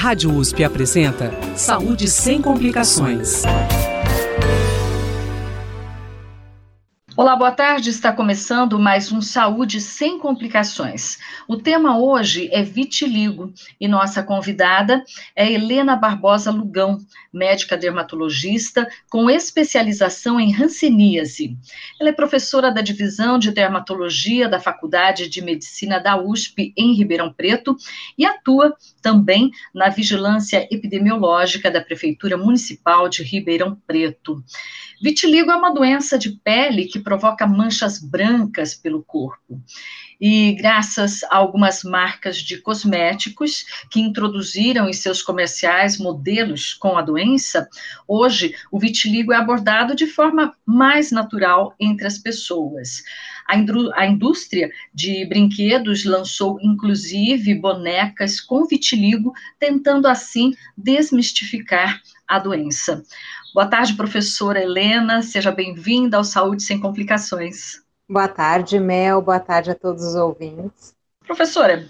Rádio USP apresenta Saúde sem complicações. Olá, boa tarde. Está começando mais um Saúde sem complicações. O tema hoje é vitiligo e nossa convidada é Helena Barbosa Lugão, médica dermatologista com especialização em hanseníase. Ela é professora da divisão de dermatologia da Faculdade de Medicina da USP em Ribeirão Preto e atua também na vigilância epidemiológica da Prefeitura Municipal de Ribeirão Preto. Vitiligo é uma doença de pele que provoca manchas brancas pelo corpo. E graças a algumas marcas de cosméticos que introduziram em seus comerciais modelos com a doença, hoje o vitiligo é abordado de forma mais natural entre as pessoas. A, indústria de brinquedos lançou inclusive bonecas com vitiligo, tentando assim desmistificar a doença. Boa tarde, professora Helena, seja bem-vinda ao Saúde Sem Complicações. Boa tarde, Mel, boa tarde a todos os ouvintes. Professora,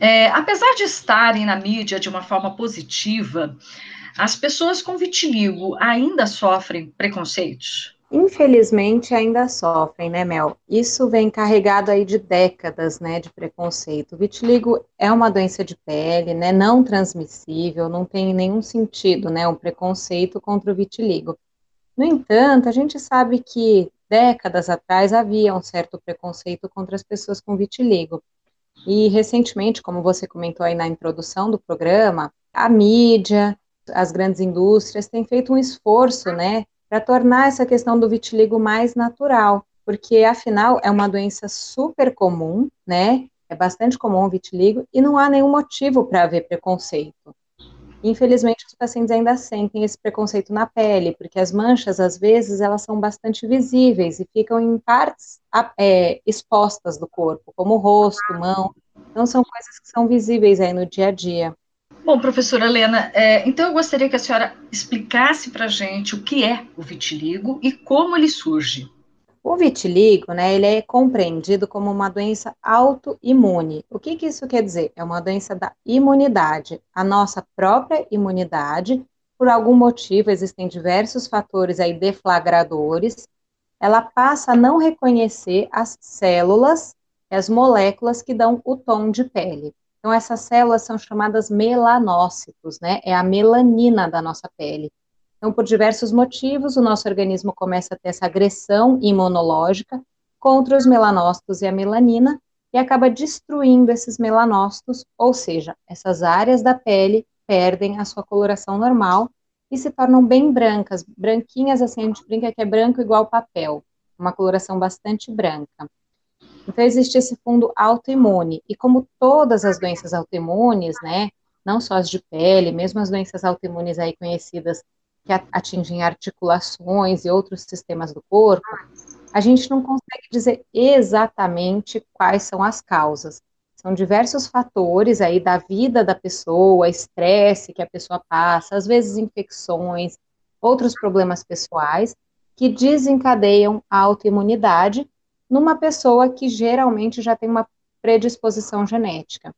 é, apesar de estarem na mídia de uma forma positiva, as pessoas com vitiligo ainda sofrem preconceitos? Infelizmente ainda sofrem, né, Mel? Isso vem carregado aí de décadas, né, de preconceito. O vitiligo é uma doença de pele, né, não transmissível, não tem nenhum sentido, né, um preconceito contra o vitiligo. No entanto, a gente sabe que décadas atrás havia um certo preconceito contra as pessoas com vitiligo. E recentemente, como você comentou aí na introdução do programa, a mídia, as grandes indústrias têm feito um esforço, né, para tornar essa questão do vitiligo mais natural, porque afinal é uma doença super comum, né? É bastante comum o vitiligo e não há nenhum motivo para haver preconceito. Infelizmente, os pacientes ainda sentem esse preconceito na pele, porque as manchas, às vezes, elas são bastante visíveis e ficam em partes é, expostas do corpo, como o rosto, mão. Então, são coisas que são visíveis aí no dia a dia. Bom, professora Helena, é, então eu gostaria que a senhora explicasse para a gente o que é o vitiligo e como ele surge. O vitiligo, né, ele é compreendido como uma doença autoimune. O que, que isso quer dizer? É uma doença da imunidade, a nossa própria imunidade. Por algum motivo, existem diversos fatores aí deflagradores. Ela passa a não reconhecer as células, as moléculas que dão o tom de pele. Então, essas células são chamadas melanócitos, né? É a melanina da nossa pele. Então, por diversos motivos, o nosso organismo começa a ter essa agressão imunológica contra os melanócitos e a melanina e acaba destruindo esses melanócitos, ou seja, essas áreas da pele perdem a sua coloração normal e se tornam bem brancas, branquinhas assim, a gente brinca que é branco igual papel, uma coloração bastante branca. Então, existe esse fundo autoimune. E como todas as doenças autoimunes, né, não só as de pele, mesmo as doenças autoimunes aí conhecidas que atingem articulações e outros sistemas do corpo, a gente não consegue dizer exatamente quais são as causas. São diversos fatores aí da vida da pessoa, estresse que a pessoa passa, às vezes infecções, outros problemas pessoais, que desencadeiam a autoimunidade numa pessoa que geralmente já tem uma predisposição genética.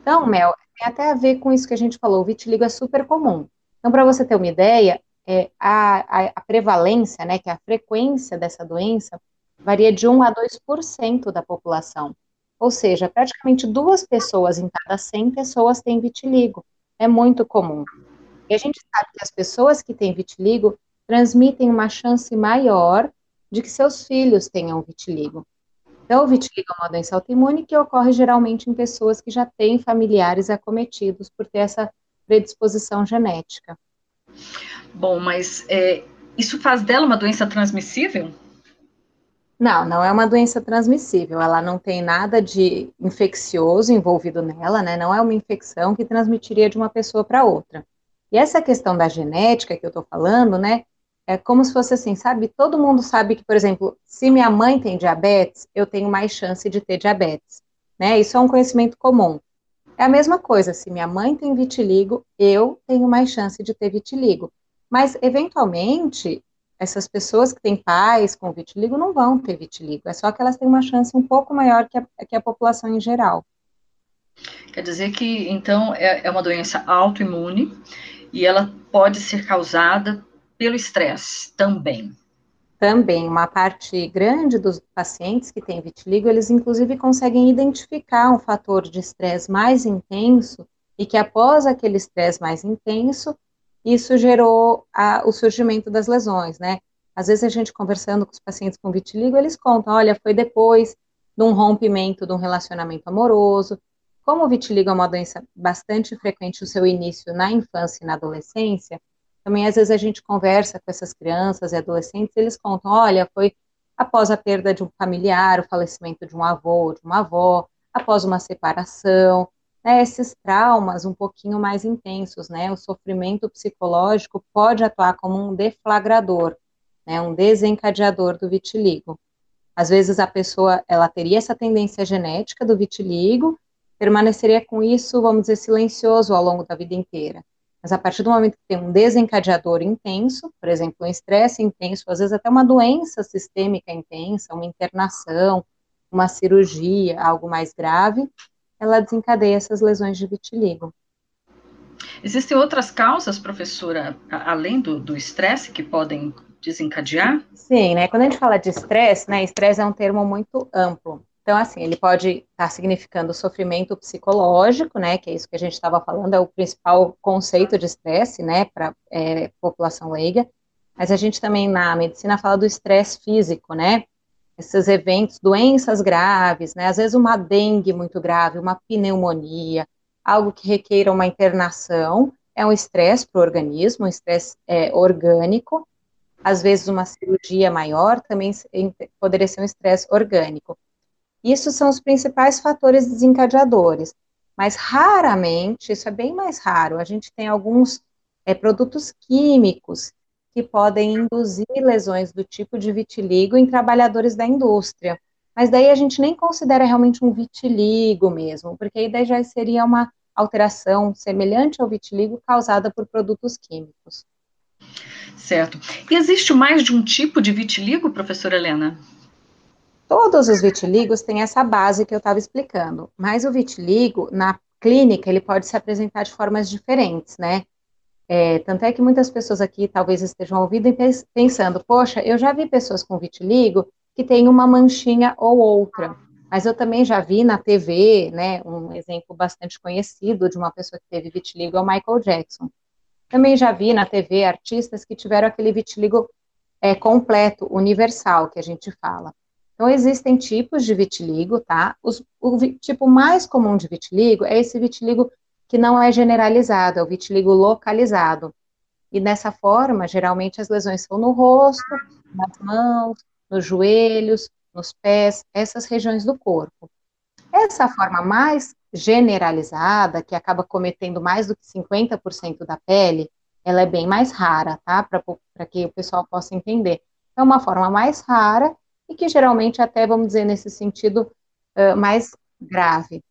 Então, Mel, tem até a ver com isso que a gente falou, o vitiligo é super comum. Então, para você ter uma ideia, é, a, a, a, prevalência, né, que é a frequência dessa doença, varia de 1 a 2% da população. Ou seja, praticamente duas pessoas em cada 100 pessoas têm vitiligo. É muito comum. E a gente sabe que as pessoas que têm vitiligo transmitem uma chance maior de que seus filhos tenham vitiligo. Então, o vitiligo é uma doença autoimune que ocorre geralmente em pessoas que já têm familiares acometidos por ter essa predisposição genética. Bom, mas é, isso faz dela uma doença transmissível? Não, não é uma doença transmissível. Ela não tem nada de infeccioso envolvido nela, né? Não é uma infecção que transmitiria de uma pessoa para outra. E essa questão da genética que eu estou falando, né? É como se fosse assim, sabe? Todo mundo sabe que, por exemplo, se minha mãe tem diabetes, eu tenho mais chance de ter diabetes, né? Isso é um conhecimento comum. É a mesma coisa, se minha mãe tem vitiligo, eu tenho mais chance de ter vitiligo. Mas, eventualmente, essas pessoas que têm pais com vitiligo não vão ter vitiligo. É só que elas têm uma chance um pouco maior que a, que a população em geral. Quer dizer que, então, é, é uma doença autoimune e ela pode ser causada pelo estresse também. Também, uma parte grande dos pacientes que têm vitiligo, eles inclusive conseguem identificar um fator de estresse mais intenso e que após aquele estresse mais intenso, isso gerou a, o surgimento das lesões, né? Às vezes a gente conversando com os pacientes com vitiligo, eles contam, olha, foi depois de um rompimento de um relacionamento amoroso. Como o vitiligo é uma doença bastante frequente no seu início na infância e na adolescência, também às vezes a gente conversa com essas crianças e adolescentes, eles contam, olha, foi após a perda de um familiar, o falecimento de um avô de uma avó, após uma separação, né, esses traumas um pouquinho mais intensos, né, o sofrimento psicológico pode atuar como um deflagrador, né, um desencadeador do vitiligo. Às vezes a pessoa, ela teria essa tendência genética do vitiligo, permaneceria com isso, vamos dizer, silencioso ao longo da vida inteira. Mas a partir do momento que tem um desencadeador intenso, por exemplo, um estresse intenso, às vezes até uma doença sistêmica intensa, uma internação, uma cirurgia, algo mais grave, ela desencadeia essas lesões de vitiligo. Existem outras causas, professora, além do estresse, que podem desencadear? Sim, né? Quando a gente fala de estresse, né? Estresse é um termo muito amplo. Então, assim, ele pode estar tá significando sofrimento psicológico, né? Que é isso que a gente estava falando, é o principal conceito de estresse, né? Para é, população leiga. Mas a gente também na medicina fala do estresse físico, né? esses eventos, doenças graves, né? Às vezes uma dengue muito grave, uma pneumonia, algo que requeira uma internação, é um estresse para o organismo, um estresse é, orgânico. Às vezes uma cirurgia maior também poderia ser um estresse orgânico. Isso são os principais fatores desencadeadores, mas raramente, isso é bem mais raro, a gente tem alguns é, produtos químicos que podem induzir lesões do tipo de vitiligo em trabalhadores da indústria. Mas daí a gente nem considera realmente um vitiligo mesmo, porque aí daí já seria uma alteração semelhante ao vitiligo causada por produtos químicos. Certo. E existe mais de um tipo de vitiligo, professora Helena? Todos os vitiligos têm essa base que eu estava explicando, mas o vitiligo, na clínica, ele pode se apresentar de formas diferentes, né? É, tanto é que muitas pessoas aqui talvez estejam ouvindo e pensando, poxa, eu já vi pessoas com vitiligo que tem uma manchinha ou outra, mas eu também já vi na TV, né, um exemplo bastante conhecido de uma pessoa que teve vitiligo é o Michael Jackson. Também já vi na TV artistas que tiveram aquele vitiligo é, completo, universal, que a gente fala. Então, existem tipos de vitiligo, tá? Os, o tipo mais comum de vitiligo é esse vitiligo que não é generalizado, é o vitiligo localizado. E dessa forma, geralmente as lesões são no rosto, nas mãos, nos joelhos, nos pés, essas regiões do corpo. Essa forma mais generalizada, que acaba cometendo mais do que 50% da pele, ela é bem mais rara, tá? Para que o pessoal possa entender. É uma forma mais rara e que geralmente até, vamos dizer, nesse sentido, uh, mais grave.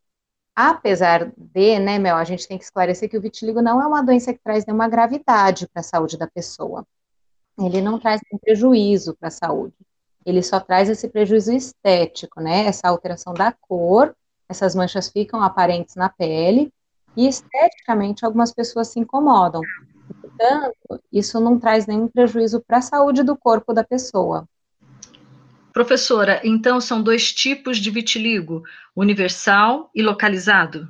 Apesar de, né, Mel, a gente tem que esclarecer que o vitiligo não é uma doença que traz nenhuma gravidade para a saúde da pessoa. Ele não traz nenhum prejuízo para a saúde. Ele só traz esse prejuízo estético, né? Essa alteração da cor, essas manchas ficam aparentes na pele e esteticamente algumas pessoas se incomodam. Portanto, isso não traz nenhum prejuízo para a saúde do corpo da pessoa. Professora, então são dois tipos de vitiligo, universal e localizado?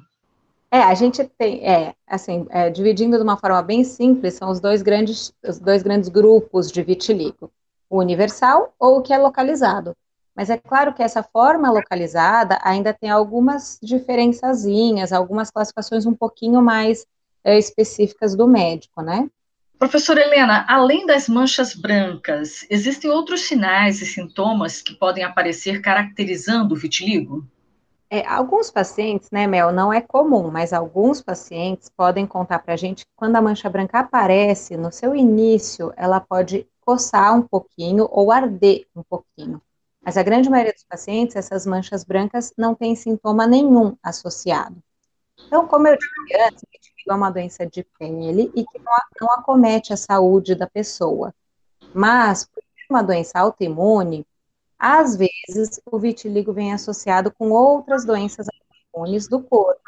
É, a gente tem, é, assim, é, dividindo de uma forma bem simples, são os dois grandes, os dois grandes grupos de vitiligo, o universal ou o que é localizado. Mas é claro que essa forma localizada ainda tem algumas diferençazinhas, algumas classificações um pouquinho mais é, específicas do médico, né? Professora Helena, além das manchas brancas, existem outros sinais e sintomas que podem aparecer caracterizando o vitiligo? É, alguns pacientes, né, Mel, não é comum, mas alguns pacientes podem contar para a gente que quando a mancha branca aparece, no seu início, ela pode coçar um pouquinho ou arder um pouquinho. Mas a grande maioria dos pacientes, essas manchas brancas não tem sintoma nenhum associado. Então, como eu disse antes, é uma doença de pele e que não, não acomete a saúde da pessoa. Mas, por uma doença autoimune, às vezes o vitiligo vem associado com outras doenças autoimunes do corpo.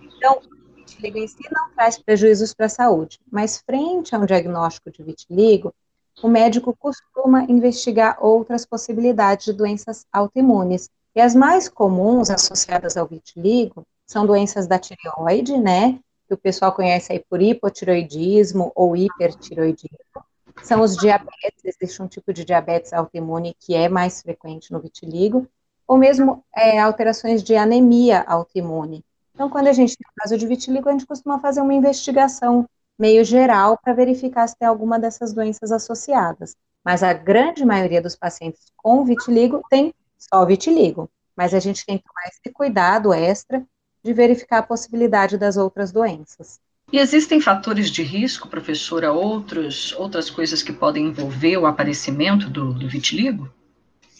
Então, o vitiligo em si não traz prejuízos para a saúde, mas frente a um diagnóstico de vitiligo, o médico costuma investigar outras possibilidades de doenças autoimunes. E as mais comuns associadas ao vitiligo são doenças da tireoide, né? Que o pessoal conhece aí por hipotiroidismo ou hipertiroidismo. São os diabetes, existe um tipo de diabetes autoimune que é mais frequente no vitiligo, ou mesmo é, alterações de anemia autoimune. Então, quando a gente tem o caso de vitiligo, a gente costuma fazer uma investigação meio geral para verificar se tem alguma dessas doenças associadas. Mas a grande maioria dos pacientes com vitiligo tem só vitiligo. Mas a gente tem que tomar esse cuidado extra de verificar a possibilidade das outras doenças. E existem fatores de risco, professora, outros, outras coisas que podem envolver o aparecimento do, do vitiligo?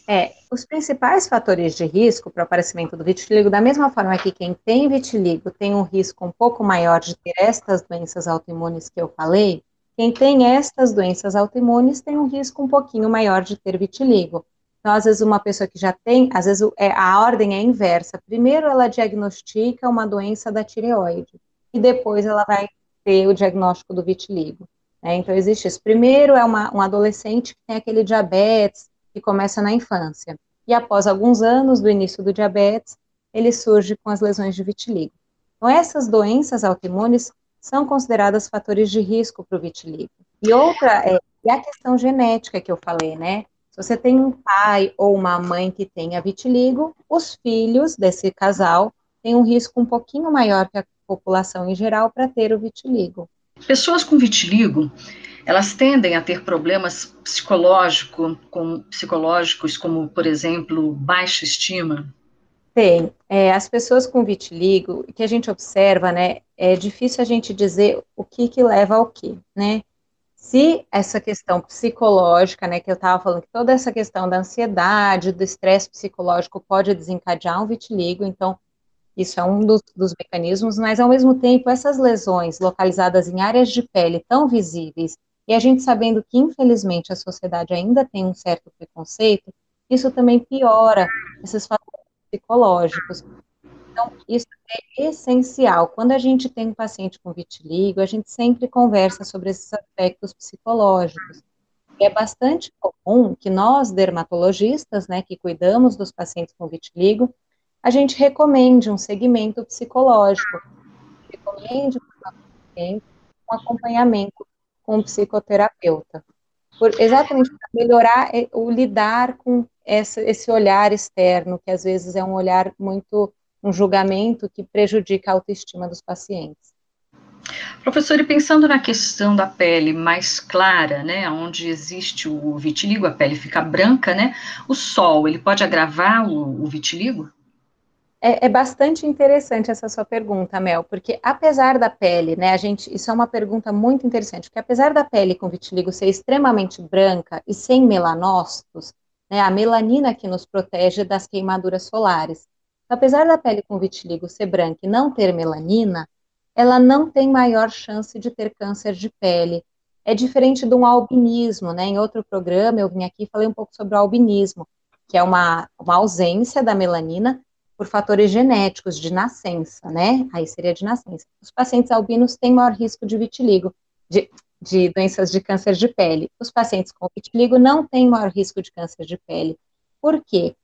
É, os principais fatores de risco para o aparecimento do vitiligo, da mesma forma que quem tem vitiligo tem um risco um pouco maior de ter estas doenças autoimunes que eu falei, quem tem estas doenças autoimunes tem um risco um pouquinho maior de ter vitiligo. Então, às vezes, uma pessoa que já tem, às vezes é, a ordem é inversa. Primeiro, ela diagnostica uma doença da tireoide e depois ela vai ter o diagnóstico do vitiligo. Né? Então, existe isso. Primeiro, é uma, um adolescente que tem aquele diabetes, que começa na infância. E após alguns anos do início do diabetes, ele surge com as lesões de vitiligo. Então, essas doenças autoimunes são consideradas fatores de risco para o vitiligo. E outra é, é a questão genética que eu falei, né? Se você tem um pai ou uma mãe que tenha vitiligo, os filhos desse casal têm um risco um pouquinho maior que a população em geral para ter o vitiligo. Pessoas com vitiligo elas tendem a ter problemas psicológico, com, psicológicos, como, por exemplo, baixa estima? Tem. É, as pessoas com vitiligo, que a gente observa, né, é difícil a gente dizer o que que leva ao que, né? Se essa questão psicológica, né, que eu estava falando, que toda essa questão da ansiedade, do estresse psicológico pode desencadear um vitiligo, então isso é um dos, dos, mecanismos, mas ao mesmo tempo essas lesões localizadas em áreas de pele tão visíveis e a gente sabendo que, infelizmente, a sociedade ainda tem um certo preconceito, isso também piora esses fatores psicológicos. Então, isso é essencial. Quando a gente tem um paciente com vitiligo, a gente sempre conversa sobre esses aspectos psicológicos. É bastante comum que nós, dermatologistas, né, que cuidamos dos pacientes com vitiligo, a gente recomende um segmento psicológico, recomende um acompanhamento com um psicoterapeuta. Por, exatamente para melhorar é, o lidar com essa, esse olhar externo, que às vezes é um olhar muito, um julgamento que prejudica a autoestima dos pacientes. Professor, e pensando na questão da pele mais clara, né, onde existe o vitiligo, a pele fica branca, né, o sol, ele pode agravar o, o vitiligo? É, é, bastante interessante essa sua pergunta, Mel, porque apesar da pele, né, a gente, isso é uma pergunta muito interessante, porque apesar da pele com vitiligo ser extremamente branca e sem melanócitos, né, a melanina que nos protege das queimaduras solares, apesar da pele com vitiligo ser branca e não ter melanina, ela não tem maior chance de ter câncer de pele. É diferente de um albinismo, né? Em outro programa eu vim aqui e falei um pouco sobre o albinismo, que é uma, uma ausência da melanina por fatores genéticos de nascença, né? Aí seria de nascença. Os pacientes albinos têm maior risco de vitiligo, de, de doenças de câncer de pele. Os pacientes com vitiligo não têm maior risco de câncer de pele. Por quê?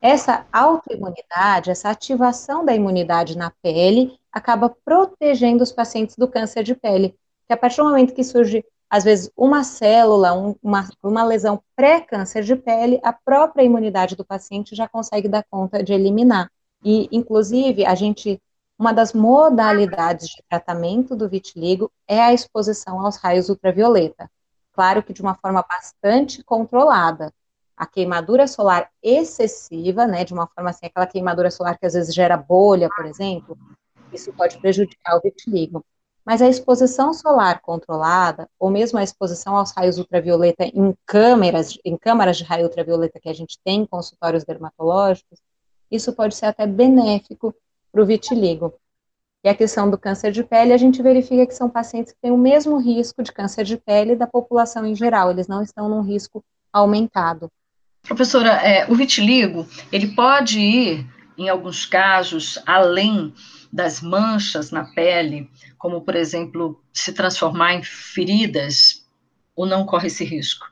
Essa autoimunidade, essa ativação da imunidade na pele, acaba protegendo os pacientes do câncer de pele. Que a partir do momento que surge, às vezes, uma célula, um, uma, uma lesão pré-câncer de pele, a própria imunidade do paciente já consegue dar conta de eliminar. E, inclusive, a gente, uma das modalidades de tratamento do vitiligo é a exposição aos raios ultravioleta. Claro que de uma forma bastante controlada. A queimadura solar excessiva, né, de uma forma assim, aquela queimadura solar que às vezes gera bolha, por exemplo, isso pode prejudicar o vitiligo. Mas a exposição solar controlada, ou mesmo a exposição aos raios ultravioleta em câmeras, em câmaras de raio ultravioleta que a gente tem em consultórios dermatológicos, isso pode ser até benéfico para o vitiligo. E a questão do câncer de pele, a gente verifica que são pacientes que têm o mesmo risco de câncer de pele da população em geral, eles não estão num risco aumentado. Professora, é, o vitiligo, ele pode ir, em alguns casos, além das manchas na pele, como, por exemplo, se transformar em feridas, ou não corre esse risco?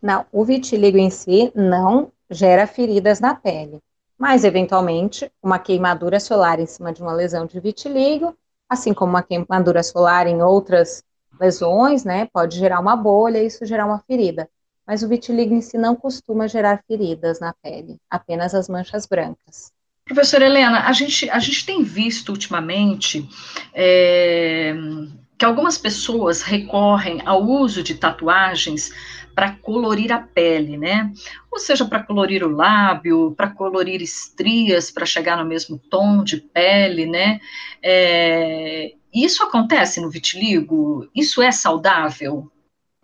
Não, o vitiligo em si não gera feridas na pele, mas, eventualmente, uma queimadura solar em cima de uma lesão de vitiligo, assim como uma queimadura solar em outras lesões, né, pode gerar uma bolha e isso gerar uma ferida. Mas o vitiligo em si não costuma gerar feridas na pele, apenas as manchas brancas. Professora Helena, a gente, a gente tem visto ultimamente é, que algumas pessoas recorrem ao uso de tatuagens para colorir a pele, né? Ou seja, para colorir o lábio, para colorir estrias, para chegar no mesmo tom de pele, né? É, isso acontece no vitiligo? Isso é saudável?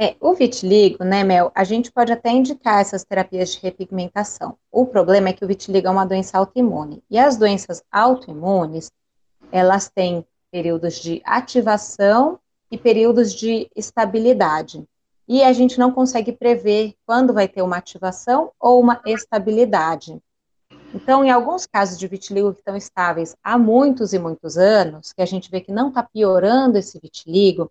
É, o vitiligo, né, Mel, a gente pode até indicar essas terapias de repigmentação. O problema é que o vitiligo é uma doença autoimune. E as doenças autoimunes, elas têm períodos de ativação e períodos de estabilidade. E a gente não consegue prever quando vai ter uma ativação ou uma estabilidade. Então, em alguns casos de vitiligo que estão estáveis há muitos e muitos anos, que a gente vê que não está piorando esse vitiligo,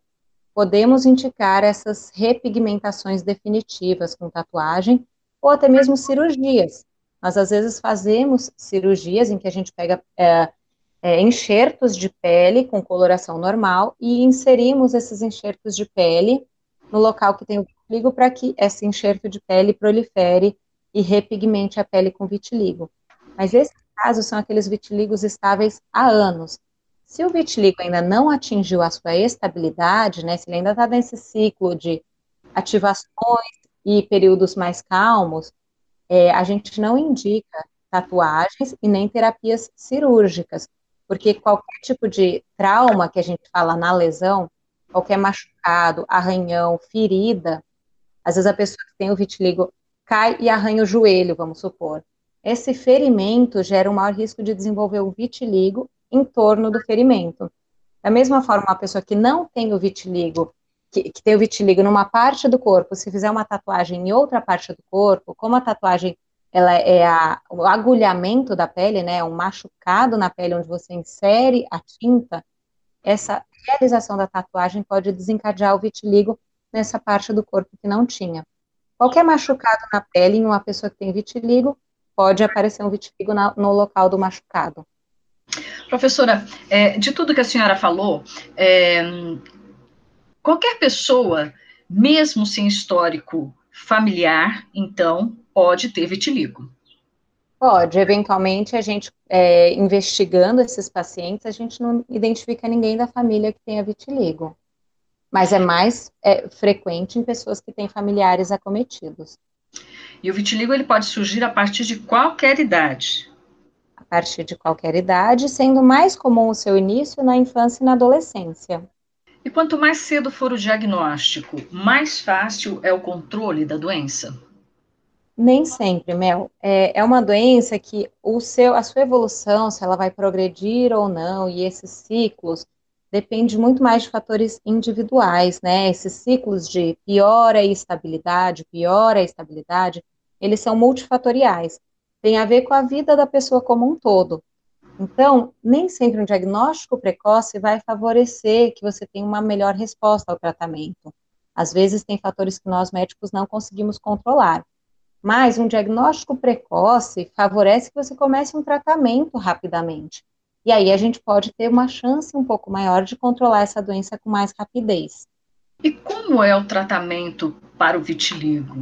podemos indicar essas repigmentações definitivas com tatuagem ou até mesmo cirurgias. Nós às vezes fazemos cirurgias em que a gente pega é, é, enxertos de pele com coloração normal e inserimos esses enxertos de pele no local que tem o vitiligo para que esse enxerto de pele prolifere e repigmente a pele com vitiligo. Mas esses casos são aqueles vitiligos estáveis há anos, se o vitiligo ainda não atingiu a sua estabilidade, né, se ele ainda está nesse ciclo de ativações e períodos mais calmos, é, a gente não indica tatuagens e nem terapias cirúrgicas, porque qualquer tipo de trauma que a gente fala na lesão, qualquer machucado, arranhão, ferida, às vezes a pessoa que tem o vitiligo cai e arranha o joelho, vamos supor. Esse ferimento gera um maior risco de desenvolver o vitiligo em torno do ferimento. Da mesma forma, uma pessoa que não tem o vitiligo, que, que tem o vitiligo numa parte do corpo, se fizer uma tatuagem em outra parte do corpo, como a tatuagem ela é a, o agulhamento da pele, né, um machucado na pele onde você insere a tinta, essa realização da tatuagem pode desencadear o vitiligo nessa parte do corpo que não tinha. Qualquer machucado na pele em uma pessoa que tem vitiligo, pode aparecer um vitiligo na, no local do machucado. Professora, é, de tudo que a senhora falou, é, qualquer pessoa, mesmo sem histórico familiar, então, pode ter vitiligo. Pode, eventualmente a gente, é, investigando esses pacientes, a gente não identifica ninguém da família que tenha vitiligo. Mas é mais é, frequente em pessoas que têm familiares acometidos. E o vitiligo ele pode surgir a partir de qualquer idade partir de qualquer idade, sendo mais comum o seu início na infância e na adolescência. E quanto mais cedo for o diagnóstico, mais fácil é o controle da doença? Nem sempre, Mel. É, é uma doença que o seu, a sua evolução, se ela vai progredir ou não, e esses ciclos, depende muito mais de fatores individuais, né? Esses ciclos de piora e estabilidade, piora e estabilidade, eles são multifatoriais tem a ver com a vida da pessoa como um todo. Então, nem sempre um diagnóstico precoce vai favorecer que você tenha uma melhor resposta ao tratamento. Às vezes, tem fatores que nós médicos não conseguimos controlar. Mas um diagnóstico precoce favorece que você comece um tratamento rapidamente. E aí a gente pode ter uma chance um pouco maior de controlar essa doença com mais rapidez. E como é o tratamento para o vitiligo?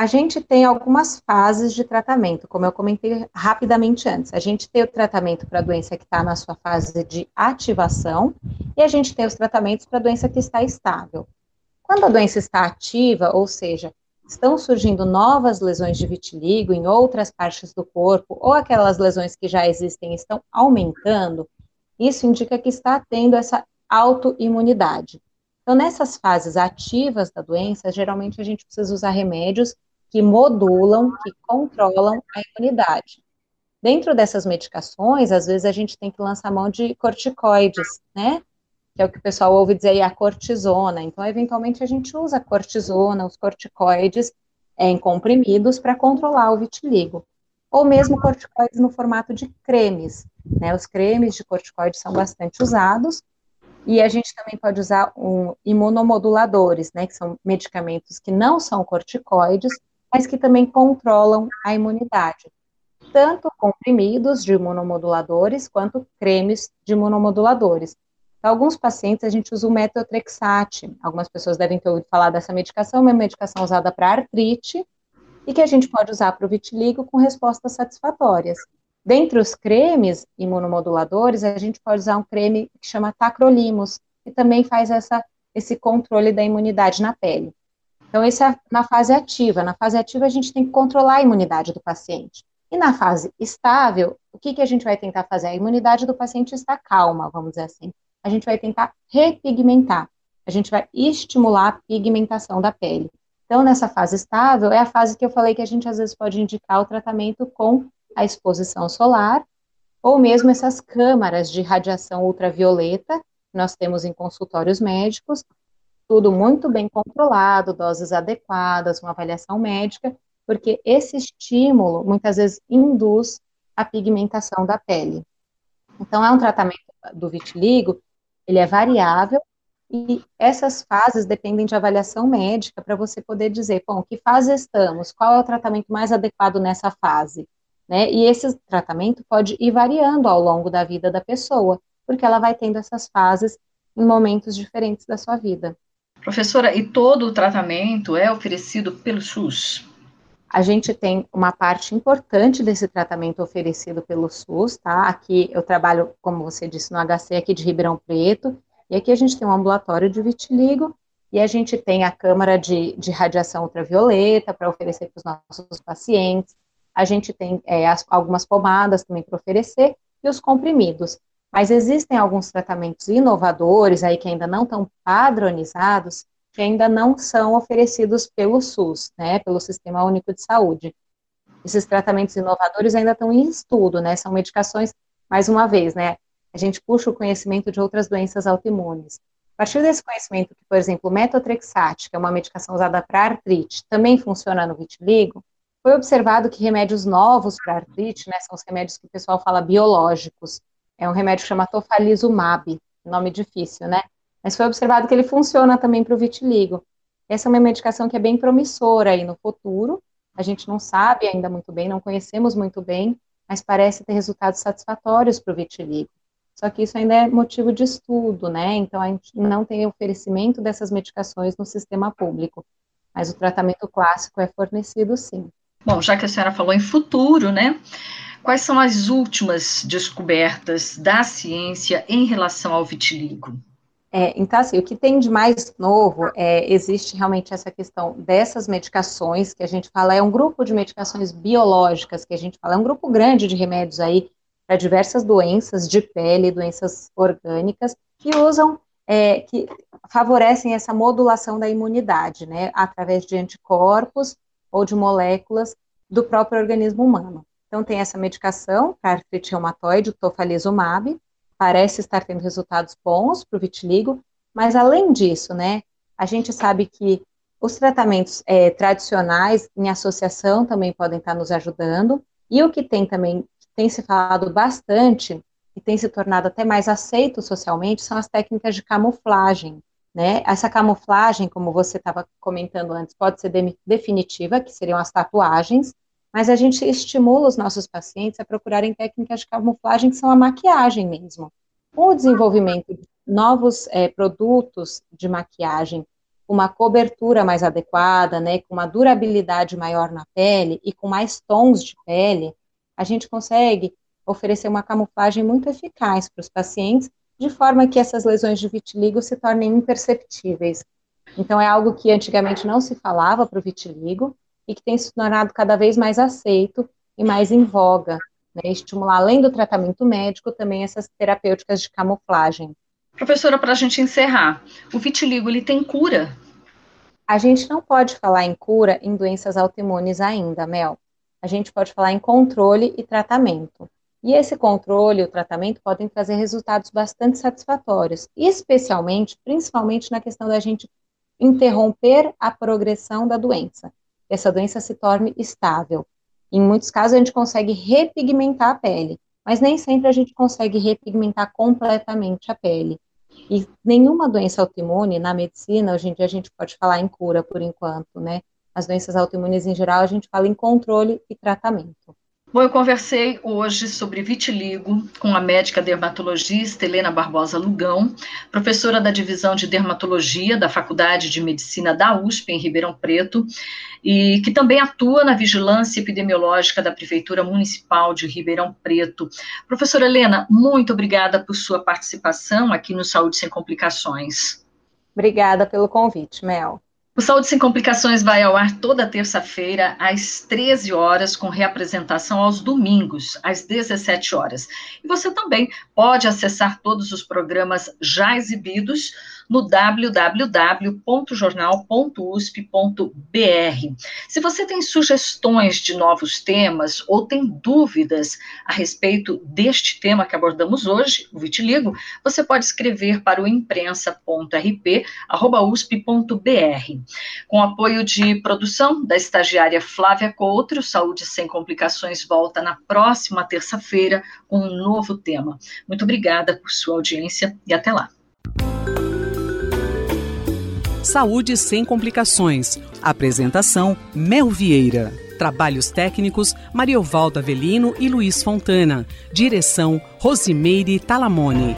A gente tem algumas fases de tratamento, como eu comentei rapidamente antes. A gente tem o tratamento para a doença que está na sua fase de ativação e a gente tem os tratamentos para a doença que está estável. Quando a doença está ativa, ou seja, estão surgindo novas lesões de vitiligo em outras partes do corpo, ou aquelas lesões que já existem estão aumentando, isso indica que está tendo essa autoimunidade. Então, nessas fases ativas da doença, geralmente a gente precisa usar remédios que modulam, que controlam a imunidade. Dentro dessas medicações, às vezes a gente tem que lançar mão de corticoides, né? Que é o que o pessoal ouve dizer aí, a cortisona. Então, eventualmente, a gente usa a cortisona, os corticoides é, em comprimidos para controlar o vitiligo. ou mesmo corticoides no formato de cremes. Né? Os cremes de corticoides são bastante usados, e a gente também pode usar um, imunomoduladores, né, que são medicamentos que não são corticoides, mas que também controlam a imunidade. Tanto comprimidos de imunomoduladores, quanto cremes de imunomoduladores. Para alguns pacientes, a gente usa o metotrexate. Algumas pessoas devem ter ouvido falar dessa medicação, uma medicação usada para artrite, e que a gente pode usar para o vitiligo com respostas satisfatórias. Dentre os cremes imunomoduladores, a gente pode usar um creme que chama tacrolimus, que também faz essa, esse controle da imunidade na pele. Então, isso é na fase ativa. Na fase ativa, a gente tem que controlar a imunidade do paciente. E na fase estável, o que, que a gente vai tentar fazer? A imunidade do paciente está calma, vamos dizer assim. A gente vai tentar repigmentar. A gente vai estimular a pigmentação da pele. Então, nessa fase estável, é a fase que eu falei que a gente às vezes pode indicar o tratamento com a exposição solar, ou mesmo essas câmaras de radiação ultravioleta que nós temos em consultórios médicos, tudo muito bem controlado, doses adequadas, uma avaliação médica, porque esse estímulo muitas vezes induz a pigmentação da pele. Então, é um tratamento do vitiligo, ele é variável, e essas fases dependem de avaliação médica para você poder dizer, bom, que fase estamos? Qual é o tratamento mais adequado nessa fase? Né? E esse tratamento pode ir variando ao longo da vida da pessoa, porque ela vai tendo essas fases em momentos diferentes da sua vida. Professora, e todo o tratamento é oferecido pelo SUS? A gente tem uma parte importante desse tratamento oferecido pelo SUS, tá? Aqui eu trabalho, como você disse, no HC aqui de Ribeirão Preto, e aqui a gente tem um ambulatório de vitiligo, e a gente tem a câmara de, de radiação ultravioleta para oferecer para os nossos pacientes, a gente tem é, as, algumas pomadas também para oferecer e os comprimidos. Mas existem alguns tratamentos inovadores aí que ainda não estão padronizados, que ainda não são oferecidos pelo SUS, né, pelo Sistema Único de Saúde. Esses tratamentos inovadores ainda estão em estudo, né, são medicações, mais uma vez, né, a gente puxa o conhecimento de outras doenças autoimunes. A partir desse conhecimento que, por exemplo, metotrexate, que é uma medicação usada para artrite, também funciona no vitiligo, foi observado que remédios novos para artrite, né, são os remédios que o pessoal fala biológicos. É um remédio que chama tofalizumab, nome difícil, né? Mas foi observado que ele funciona também para o vitiligo. Essa é uma medicação que é bem promissora aí no futuro. A gente não sabe ainda muito bem, não conhecemos muito bem, mas parece ter resultados satisfatórios para o vitiligo. Só que isso ainda é motivo de estudo, né? Então a gente não tem oferecimento dessas medicações no sistema público. Mas o tratamento clássico é fornecido sim. Bom, já que a senhora falou em futuro, né? Quais são as últimas descobertas da ciência em relação ao vitiligo? É, então, assim, o que tem de mais novo é existe realmente essa questão dessas medicações que a gente fala, é um grupo de medicações biológicas que a gente fala, é um grupo grande de remédios aí para diversas doenças de pele, doenças orgânicas, que usam, é, que favorecem essa modulação da imunidade, né, através de anticorpos ou de moléculas do próprio organismo humano. Então, tem essa medicação artrite reumatoide, tofalizumab, parece estar tendo resultados bons para o vitiligo, mas além disso, né, a gente sabe que os tratamentos é, tradicionais em associação também podem estar nos ajudando, e o que tem também, tem se falado bastante, e tem se tornado até mais aceito socialmente, são as técnicas de camuflagem, né? Essa camuflagem, como você estava comentando antes, pode ser de definitiva, que seriam as tatuagens, mas a gente estimula os nossos pacientes a procurarem técnicas de camuflagem que são a maquiagem mesmo. Com o desenvolvimento de novos é, produtos de maquiagem, uma cobertura mais adequada, né, com uma durabilidade maior na pele e com mais tons de pele, a gente consegue oferecer uma camuflagem muito eficaz para os pacientes de forma que essas lesões de vitiligo se tornem imperceptíveis. Então, é algo que antigamente não se falava para o vitiligo e que tem se tornado cada vez mais aceito e mais em voga, né? estimular, além do tratamento médico, também essas terapêuticas de camuflagem. Professora, para a gente encerrar, o vitiligo ele tem cura? A gente não pode falar em cura em doenças autoimunes ainda, Mel. A gente pode falar em controle e tratamento. E esse controle e o tratamento podem trazer resultados bastante satisfatórios, especialmente, principalmente na questão da gente interromper a progressão da doença. Essa doença se torne estável. Em muitos casos, a gente consegue repigmentar a pele, mas nem sempre a gente consegue repigmentar completamente a pele. E nenhuma doença autoimune, na medicina, hoje em dia a gente pode falar em cura por enquanto, né? As doenças autoimunes em geral, a gente fala em controle e tratamento. Bom, eu conversei hoje sobre vitiligo com a médica dermatologista Helena Barbosa Lugão, professora da divisão de dermatologia da Faculdade de Medicina da USP, em Ribeirão Preto, e que também atua na vigilância epidemiológica da Prefeitura Municipal de Ribeirão Preto. Professora Helena, muito obrigada por sua participação aqui no Saúde Sem Complicações. Obrigada pelo convite, Mel. O Saúde Sem Complicações vai ao ar toda terça-feira, às 13 horas, com reapresentação aos domingos, às 17 horas. E você também pode acessar todos os programas já exibidos no www.jornal.usp.br. Se você tem sugestões de novos temas ou tem dúvidas a respeito deste tema que abordamos hoje, o vitiligo, você pode escrever para o imprensa.rp@usp.br. Com apoio de produção da estagiária Flávia Coutro, Saúde Sem Complicações volta na próxima terça-feira com um novo tema. Muito obrigada por sua audiência e até lá. Saúde sem complicações. Apresentação: Mel Vieira. Trabalhos técnicos: Mariovaldo Avelino e Luiz Fontana. Direção: Rosimeire Talamone.